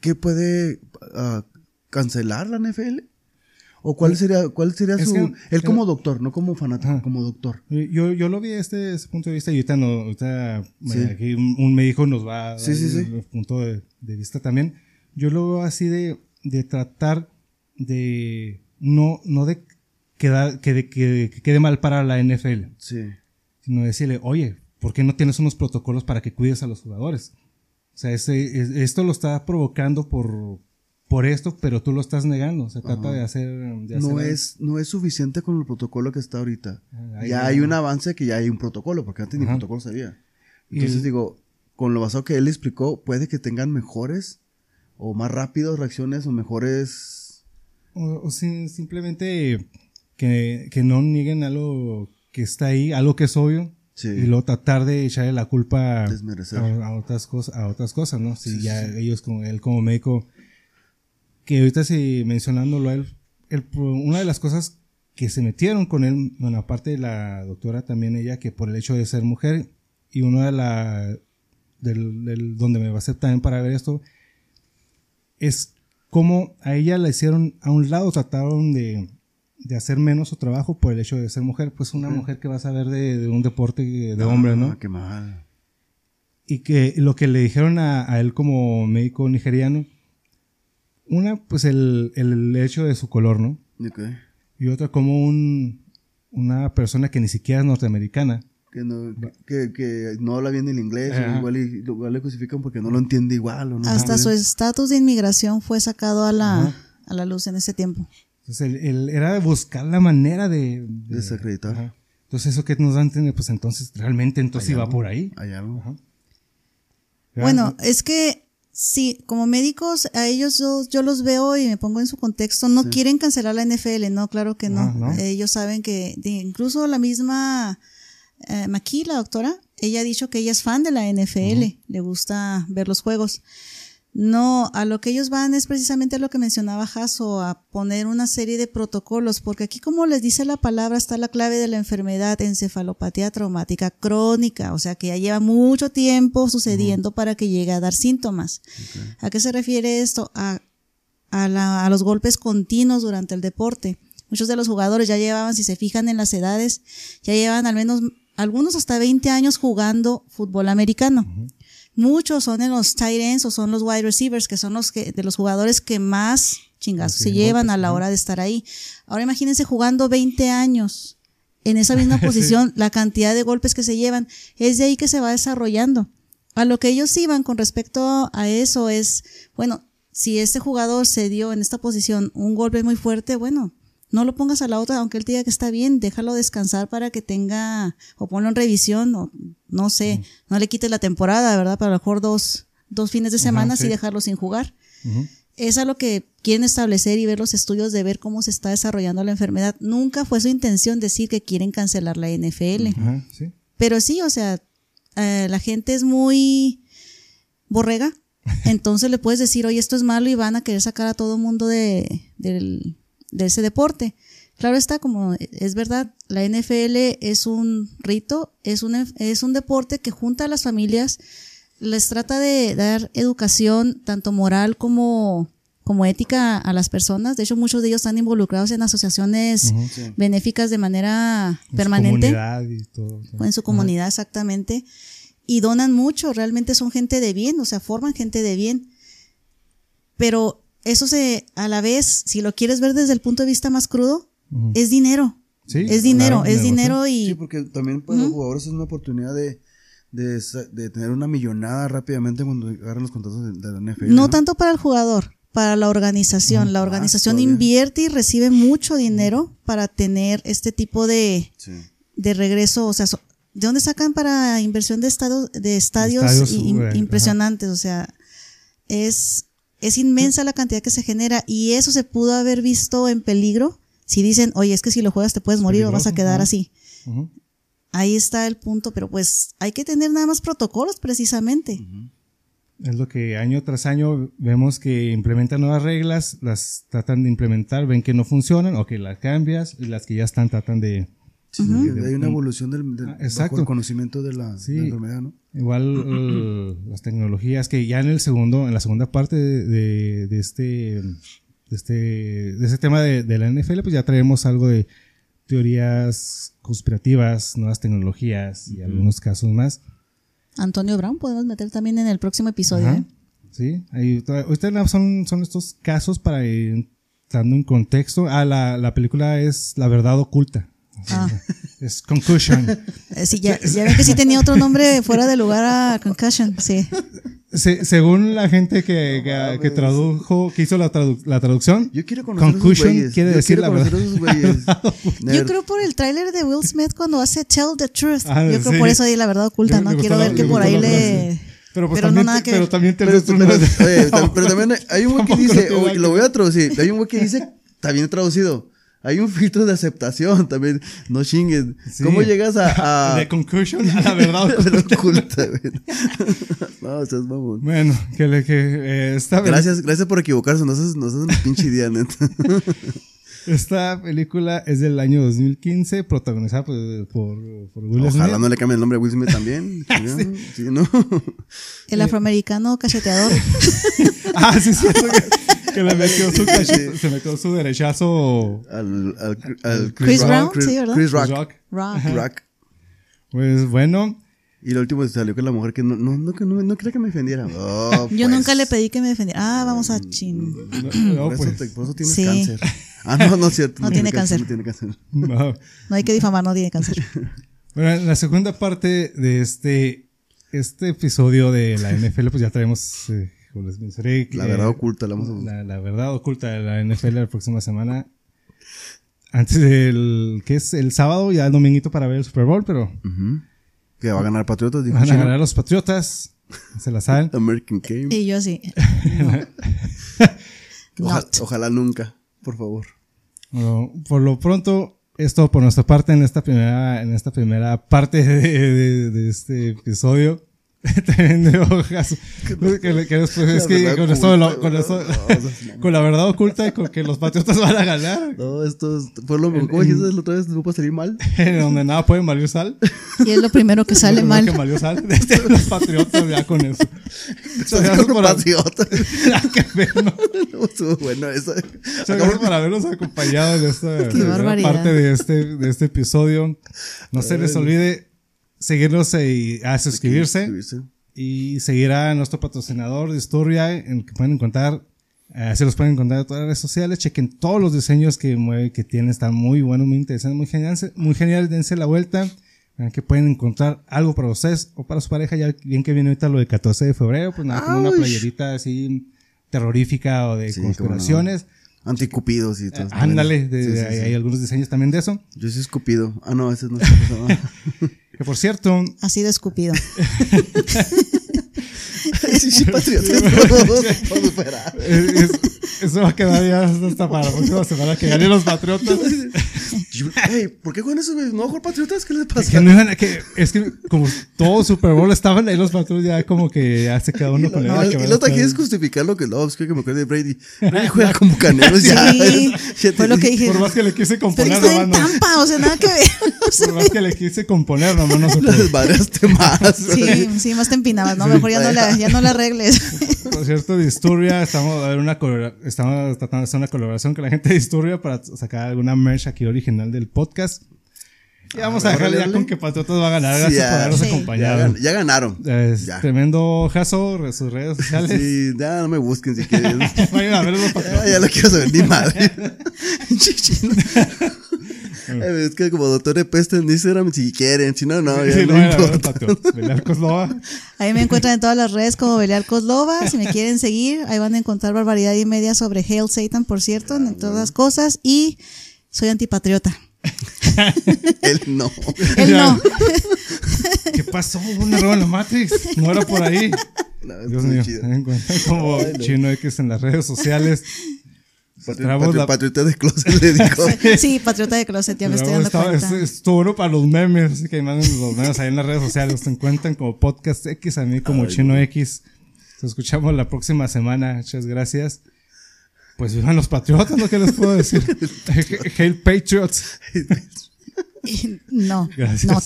¿qué puede ah, cancelar la NFL? ¿O cuál sería, cuál sería Es su... que- él como doctor, no como fanático, Ajá. como doctor. Yo, yo lo vi desde ese punto de vista y ahorita, no, ahorita Sí. eh, aquí un, médico nos va a dar Sí, sí, el punto de, de vista también. Yo lo veo así de, de tratar de no, no de quedar, que, de- que- que quede mal para la NFL, Sí. sino decirle, oye, ¿por qué no tienes unos protocolos para que cuides a los jugadores? O sea, ese- es- esto lo está provocando por, por esto, pero tú lo estás negando. Se trata Ajá. de hacer... de No hacer- es, no es suficiente con el protocolo que está ahorita. Ah, ahí ya hay un avance que ya hay un protocolo, porque antes ni protocolo sabía. Entonces digo, con lo basado que él explicó, puede que tengan mejores o más rápidas reacciones o mejores... O, o si- simplemente que, que no nieguen algo que está ahí, algo que es obvio, Sí. y luego tratar de echarle la culpa a, otras cosas, a otras cosas, ¿no? Si sí, ya sí. ellos como él como médico, que ahorita sí mencionándolo a él, el- una de las cosas que se metieron con él, bueno, aparte de la doctora también ella, que por el hecho de ser mujer, y una de la, del, del- donde me basé también para ver esto, es cómo a ella la hicieron a un lado, trataron de, de hacer menos su trabajo por el hecho de ser mujer, pues una mujer que va a saber de, de un deporte de hombres, ¿no? Ah, qué mal. Y que lo que le dijeron a, a él como médico nigeriano, una, pues el, el hecho de su color, ¿no? Ok. Y otra como un, una persona que ni siquiera es norteamericana. Que no, que, que no habla bien el inglés, o igual, y, igual le crucifican porque no lo entiende igual. O no Hasta su estatus de inmigración fue sacado a la, Ajá. a la luz en ese tiempo. Entonces él, él era de buscar la manera de... de- Desacreditar. Ajá. Entonces eso que nos da a entender, pues entonces realmente entonces iba algo. por ahí. Hay algo. Ajá. Bueno, es que sí, como médicos, a ellos yo, yo los veo y me pongo en su contexto, no quieren cancelar la NFL, no, claro que no. ¿no? Ellos saben que, incluso la misma eh, Maki, la doctora, ella ha dicho que ella es fan de la NFL, le gusta ver los juegos. No, a lo que ellos van es precisamente a lo que mencionaba Jaso, a poner una serie de protocolos, porque aquí como les dice la palabra está la clave de la enfermedad, encefalopatía traumática crónica, o sea que ya lleva mucho tiempo sucediendo para que llegue a dar síntomas. ¿A qué se refiere esto? A, a, la- a los golpes continuos durante el deporte. Muchos de los jugadores ya llevaban, si se fijan en las edades, ya llevan al menos algunos hasta 20 años jugando fútbol americano. Muchos son en los tight ends o son los wide receivers, que son los que, de los jugadores que más chingazos se llevan golpes, a la hora de estar ahí. Ahora imagínense jugando 20 años en esa misma posición, la cantidad de golpes que se llevan, es de ahí que se va desarrollando. A lo que ellos iban con respecto a eso es, bueno, si este jugador se dio en esta posición un golpe muy fuerte, bueno, no lo pongas a la otra, aunque él te diga que está bien, déjalo descansar para que tenga, o ponlo en revisión, o no sé, no le quites la temporada, ¿verdad? Para a lo mejor dos, dos fines de semana sí. y dejarlo sin jugar. Es a lo que quieren establecer y ver los estudios de ver cómo se está desarrollando la enfermedad. Nunca fue su intención decir que quieren cancelar la NFL. Sí. Pero sí, o sea, eh, la gente es muy borrega. Entonces le puedes decir, oye, esto es malo y van a querer sacar a todo mundo de, del- de ese deporte. Claro está, como es verdad, la NFL es un rito, es un, es un deporte que junta a las familias, les trata de dar educación, tanto moral como, como ética a las personas. De hecho, muchos de ellos están involucrados en asociaciones. Sí. benéficas de manera En su permanente comunidad y todo. en su comunidad exactamente y donan mucho, realmente son gente de bien, o sea, forman gente de bien. Pero eso se, a la vez, si lo quieres ver desde el punto de vista más crudo, es dinero. Sí, es dinero, claro, es dinero y Sí, porque también para los jugadores es una oportunidad de, de, tener una millonada rápidamente cuando agarran los contratos de, de la NFL. no tanto para el jugador, para la organización. La organización todavía. invierte y recibe mucho dinero para tener este tipo de, Sí. de regreso, o sea, so- ¿de dónde sacan para inversión de estadios, de estadios, impresionantes? O sea, es, es inmensa la cantidad que se genera y eso se pudo haber visto en peligro si dicen, oye, es que si lo juegas te puedes morir o vas a quedar así. Ahí está el punto, pero pues hay que tener nada más protocolos precisamente. Es lo que año tras año vemos que implementan nuevas reglas, las tratan de implementar, ven que no funcionan o que las cambias y las que ya están tratan de... Sí, hay una evolución del, del ah, conocimiento de la, enfermedad, ¿no? Igual las tecnologías que ya en el segundo, en la segunda parte de, de, este, de este, de este tema de, de la NFL, pues ya traemos algo de teorías conspirativas, nuevas tecnologías y algunos casos más. Antonio Brown podemos meter también en el próximo episodio. ¿eh? Sí, ahí, son, son estos casos para ir dando un contexto. Ah, la, la película es La Verdad Oculta. Ah. Es Concussion. Eh, sí, ya, ya ven que sí tenía otro nombre fuera de lugar a Concussion, sí. Según la gente que, que, que, tradujo, que hizo la, la traducción, Yo quiero conocer conclusion quiere decir la verdad. Yo creo por el tráiler de Will Smith cuando hace Tell the Truth. Ah, Yo creo por eso ahí la verdad oculta, ¿no? Quiero ver que por ahí le... Pero, pues, pero, también, no nada que pero también te pero, pero, pero, pero, también hay un güey que dice, lo voy a traducir, hay un güey que dice, está bien traducido, hay un filtro de aceptación también. No chingues. ¿Cómo llegas a, a... De conclusion a la verdad oculta. no, estás mamón. Bueno, que le que eh, esta Gracias, gracias por equivocarse. No seas, no seas un pinche día, neta. Esta película es del año 2015, protagonizada por, por, Will Smith. Ojalá no le cambie el nombre a Will Smith también. sí. ¿no? El afroamericano cacheteador. ah, sí, sí que le metió su se metió su derechazo al, al, Chris, Brown, sí, ¿verdad? Chris Rock. Rock. Pues bueno. Y lo último salió con la mujer que no, no, no, no, no quería que me defendiera. Oh, Yo pues. nunca le pedí que me defendiera. Ah, vamos a chin. No, por, eso, pues. por tienes cáncer. Ah, no, no es cierto. No, tiene cáncer. No tiene cáncer. No. hay que difamar, no tiene cáncer. Bueno, en la segunda parte de este, este episodio de la NFL, pues ya traemos eh, la verdad oculta, la, vamos a... la, verdad oculta de la NFL la próxima semana. Antes del, que es el sábado, ya el dominguito para ver el Super Bowl, pero... Que va a ganar Patriotas. Van a ganar los Patriotas. Se la saben. American Game. Y yo sí. ojalá, nunca, por favor. por lo pronto, esto por nuestra parte en esta primera, en esta primera parte de este episodio. Tremendo hojas. Que, que, después es que con esto, con, esto con la verdad oculta y con que los patriotas van a ganar. No, esto es, fue lo ¿cómo dijiste la otra vez? ¿No puede salir mal? En donde nada puede valer sal. Y es lo primero que sale mal. que valió sal. Desde los patriotas ya con eso. Gracias por patriotas. que ver, ¿no? Estuvo bueno eso. Gracias para habernos acompañado en esta parte de este, de este episodio. No se les olvide seguirnos y a suscribirse. Y seguir a nuestro patrocinador Disturbia, en el que pueden encontrar, así los pueden encontrar en todas las redes sociales. Chequen todos los diseños que mueve, que tienen, están muy buenos, muy interesantes, muy geniales, muy genial. Dense la vuelta. Que pueden encontrar algo para ustedes o para su pareja. Ya bien que viene ahorita lo del 14 de febrero, pues nada, como una playerita así terrorífica o de conspiraciones. Anticupidos y todo. ándale, hay, algunos diseños también de eso. Yo soy escupido. Ah, no, ese no es. Que por cierto. Ha sido escupido. sí, sí, patriota. Eso va a quedar ya hasta para la próxima semana que ganen los patriotas. Ey, ¿por qué con esos güeyes? ¿No mejor patriotas? ¿Qué les pasa? Es que, no que, es que como todo Super Bowl estaban ahí los patriotas, ya como que ya se quedó uno con no, el. Y luego quieres justificar lo que no, es que me acuerdo de Brady. Brady juega como caneros ya. Sí, fue lo que dije. Por más que le quise componer, Pero en Tampa, o sea, nada que ver. Por más que le quise componer, nomás no se pudo. desmadreaste más. Sí, sí, más te empinabas, ¿no? Mejor ya no la, ya no la arregles. Por cierto, Disturbia, estamos a una estamos tratando de hacer una colaboración con la gente Disturbia para sacar alguna merch aquí original del podcast. Y vamos a dejarle ya con que Patriotas va a ganar. Gracias por habernos acompañado. Ya, ganaron. Tremendo jazo, sus redes sociales. Sí, ya no me busquen si quieren. Vayan a ver los Patriotas. Ya, ya lo quiero saber, ni madre. es que como doctor de peste en Instagram, si quieren, si no, no, ya sí, no, no importa. Belial Coslova. Ahí me encuentran en todas las redes como Belial Coslova. Si me quieren seguir, ahí van a encontrar barbaridad y media sobre Hail Satan, por cierto, en todas las cosas. Y soy antipatriota. Él no. Él no. ¿Qué pasó? Un error en la Matrix. No era por ahí. Dios mío. Como Chino X en las redes sociales. Patriota de closet le dijo. sí, patriota de closet, ya me estoy dando cuenta. Estuvo bueno para los memes, así que manden los memes ahí en las redes sociales. Se encuentran como Podcast X, a mí como Chino X. Nos escuchamos la próxima semana. Muchas gracias. Pues vivan los patriotas, ¿no? ¿Qué les puedo decir? Hail Patriots. no, Gracias. not.